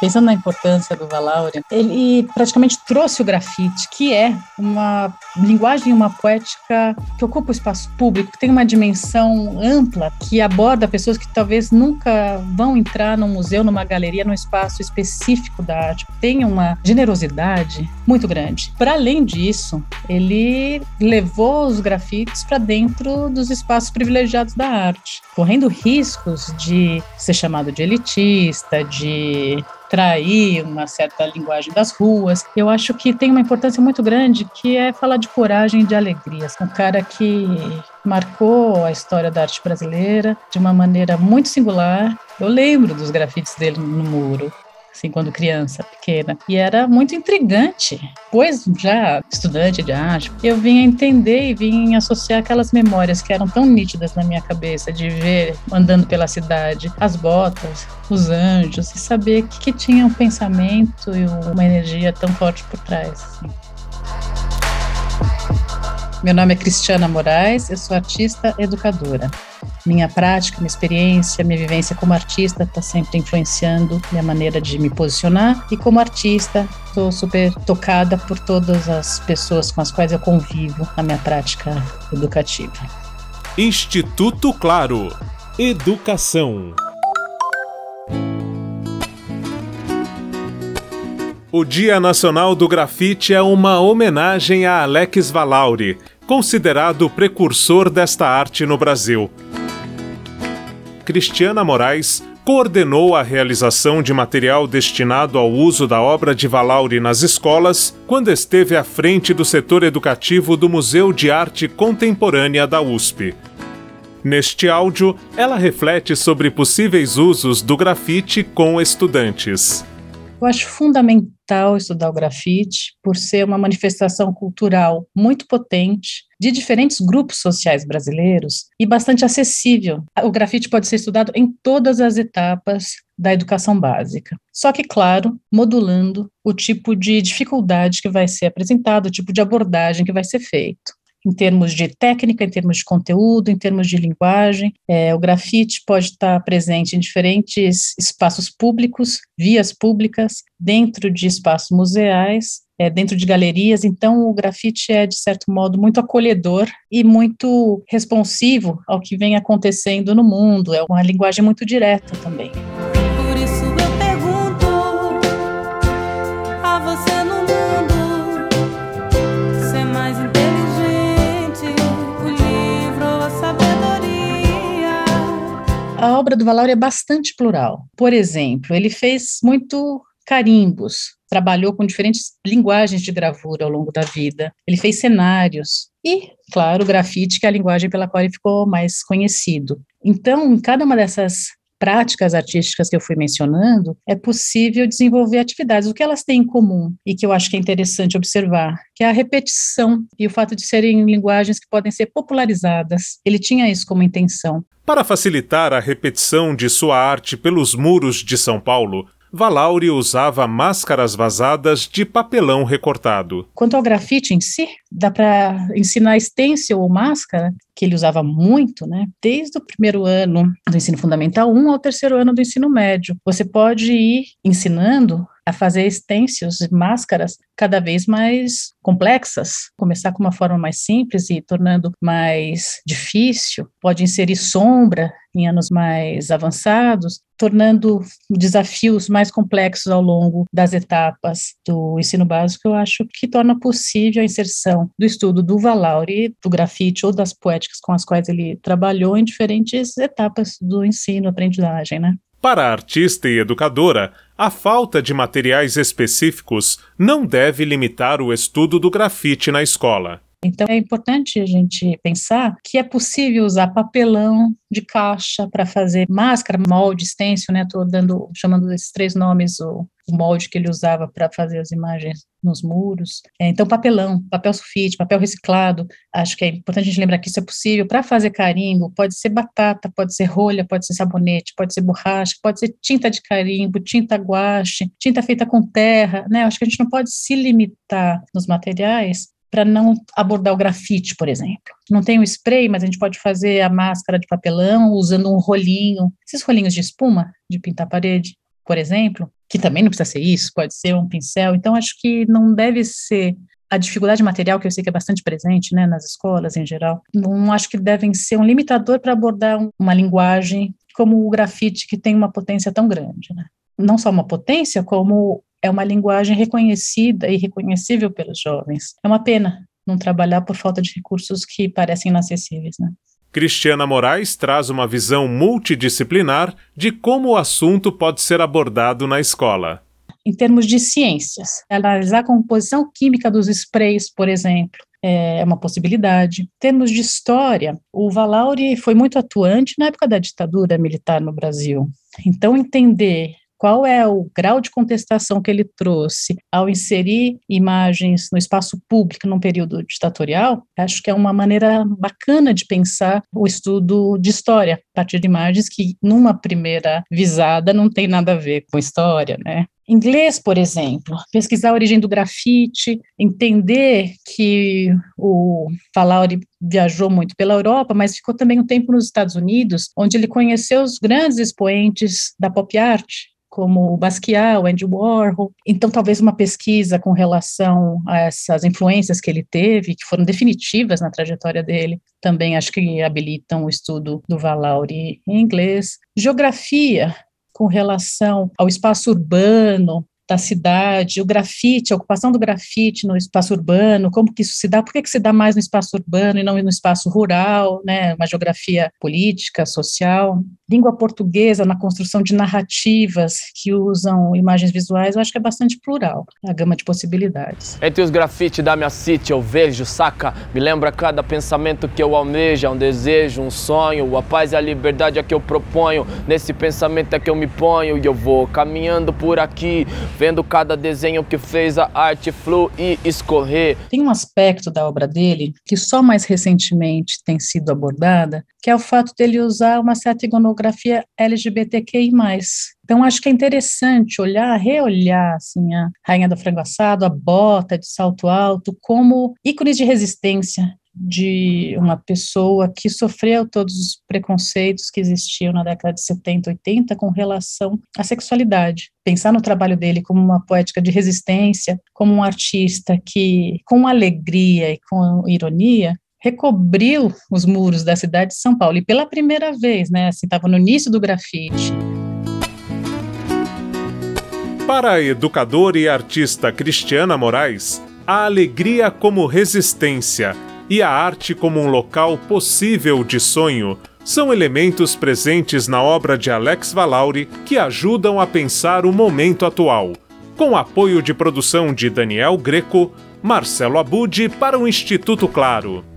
Pensando na importância do Valauri, ele praticamente trouxe o grafite, que é uma linguagem, uma poética que ocupa o espaço público, que tem uma dimensão ampla, que aborda pessoas que talvez nunca vão entrar num museu, numa galeria, num espaço específico da arte. Tem uma generosidade muito grande. Para além disso, ele levou os grafites para dentro dos espaços privilegiados da arte, correndo riscos de ser chamado de elitista, de trair uma certa linguagem das ruas. Eu acho que tem uma importância muito grande que é falar de coragem e de alegrias. Um cara que marcou a história da arte brasileira de uma maneira muito singular. Eu lembro dos grafites dele no muro assim, quando criança, pequena. E era muito intrigante. Pois, já estudante de arte, eu vinha entender e vinha associar aquelas memórias que eram tão nítidas na minha cabeça, de ver andando pela cidade as botas, os anjos, e saber que, que tinha um pensamento e uma energia tão forte por trás. Assim. Meu nome é Cristiana Moraes, eu sou artista educadora. Minha prática, minha experiência, minha vivência como artista está sempre influenciando minha maneira de me posicionar e como artista estou super tocada por todas as pessoas com as quais eu convivo na minha prática educativa. Instituto Claro. Educação. O Dia Nacional do Grafite é uma homenagem a Alex Valauri, considerado o precursor desta arte no Brasil. Cristiana Moraes coordenou a realização de material destinado ao uso da obra de Valauri nas escolas quando esteve à frente do setor educativo do Museu de Arte Contemporânea da USP. Neste áudio, ela reflete sobre possíveis usos do grafite com estudantes. Eu acho fundamental estudar o grafite por ser uma manifestação cultural muito potente de diferentes grupos sociais brasileiros e bastante acessível. O grafite pode ser estudado em todas as etapas da educação básica. Só que, claro, modulando o tipo de dificuldade que vai ser apresentado, o tipo de abordagem que vai ser feito em termos de técnica, em termos de conteúdo, em termos de linguagem. É, o grafite pode estar presente em diferentes espaços públicos, vias públicas, dentro de espaços museais, é, dentro de galerias. Então, o grafite é, de certo modo, muito acolhedor e muito responsivo ao que vem acontecendo no mundo. É uma linguagem muito direta também. a obra do Valauri é bastante plural. Por exemplo, ele fez muito carimbos, trabalhou com diferentes linguagens de gravura ao longo da vida. Ele fez cenários e, claro, o grafite, que é a linguagem pela qual ele ficou mais conhecido. Então, em cada uma dessas práticas artísticas que eu fui mencionando, é possível desenvolver atividades. O que elas têm em comum e que eu acho que é interessante observar, que é a repetição e o fato de serem linguagens que podem ser popularizadas. Ele tinha isso como intenção. Para facilitar a repetição de sua arte pelos muros de São Paulo, Valauri usava máscaras vazadas de papelão recortado. Quanto ao grafite em si, dá para ensinar stencil ou máscara, que ele usava muito, né? Desde o primeiro ano do ensino fundamental 1 ao terceiro ano do ensino médio. Você pode ir ensinando a fazer stencils e máscaras cada vez mais complexas, começar com uma forma mais simples e tornando mais difícil, pode inserir sombra em anos mais avançados, tornando desafios mais complexos ao longo das etapas do ensino básico, eu acho que torna possível a inserção do estudo do Valauri, do grafite ou das poéticas com as quais ele trabalhou em diferentes etapas do ensino, aprendizagem, né? Para a artista e educadora, a falta de materiais específicos não deve limitar o estudo do grafite na escola. Então é importante a gente pensar que é possível usar papelão de caixa para fazer máscara, molde, stencil, né? Estou dando, chamando esses três nomes o, o molde que ele usava para fazer as imagens nos muros. É, então, papelão, papel sulfite, papel reciclado, acho que é importante a gente lembrar que isso é possível. Para fazer carimbo, pode ser batata, pode ser rolha, pode ser sabonete, pode ser borracha, pode ser tinta de carimbo, tinta guache, tinta feita com terra, né? Acho que a gente não pode se limitar nos materiais para não abordar o grafite, por exemplo. Não tem o spray, mas a gente pode fazer a máscara de papelão usando um rolinho, esses rolinhos de espuma de pintar a parede, por exemplo, que também não precisa ser isso, pode ser um pincel. Então, acho que não deve ser a dificuldade material, que eu sei que é bastante presente né, nas escolas em geral, não acho que devem ser um limitador para abordar uma linguagem como o grafite, que tem uma potência tão grande. Né? Não só uma potência, como é uma linguagem reconhecida e reconhecível pelos jovens. É uma pena não trabalhar por falta de recursos que parecem inacessíveis. Né? Cristiana Moraes traz uma visão multidisciplinar de como o assunto pode ser abordado na escola. Em termos de ciências, analisar a composição química dos sprays, por exemplo, é uma possibilidade. Em termos de história, o Valauri foi muito atuante na época da ditadura militar no Brasil. Então, entender qual é o grau de contestação que ele trouxe ao inserir imagens no espaço público num período ditatorial, acho que é uma maneira bacana de pensar o estudo de história a partir de imagens que, numa primeira visada, não tem nada a ver com história, né? Inglês, por exemplo, pesquisar a origem do grafite, entender que o Falauri viajou muito pela Europa, mas ficou também um tempo nos Estados Unidos, onde ele conheceu os grandes expoentes da pop art, como o Basquiat, o Andy Warhol. Então, talvez uma pesquisa com relação a essas influências que ele teve, que foram definitivas na trajetória dele, também acho que habilitam o estudo do Valauri em inglês. Geografia, com relação ao espaço urbano, da cidade, o grafite, a ocupação do grafite no espaço urbano, como que isso se dá, por que, que se dá mais no espaço urbano e não no espaço rural, né, uma geografia política, social. Língua portuguesa na construção de narrativas que usam imagens visuais, eu acho que é bastante plural, a gama de possibilidades. Entre os grafites da minha city eu vejo, saca? Me lembra cada pensamento que eu almejo, é um desejo, um sonho, a paz e a liberdade é que eu proponho, nesse pensamento é que eu me ponho e eu vou caminhando por aqui, vendo cada desenho que fez a arte fluir e escorrer. Tem um aspecto da obra dele que só mais recentemente tem sido abordada, que é o fato dele usar uma certa iconografia LGBTQI+. Então, acho que é interessante olhar, reolhar assim, a Rainha do Frango Assado, a bota de salto alto, como ícones de resistência, de uma pessoa que sofreu todos os preconceitos que existiam na década de 70, 80 com relação à sexualidade. Pensar no trabalho dele como uma poética de resistência, como um artista que, com alegria e com ironia, recobriu os muros da cidade de São Paulo. E pela primeira vez, né, assim, estava no início do grafite. Para a educadora e artista Cristiana Moraes, a alegria como resistência e a arte como um local possível de sonho são elementos presentes na obra de Alex Valauri que ajudam a pensar o momento atual. Com apoio de produção de Daniel Greco, Marcelo Abud para o Instituto Claro.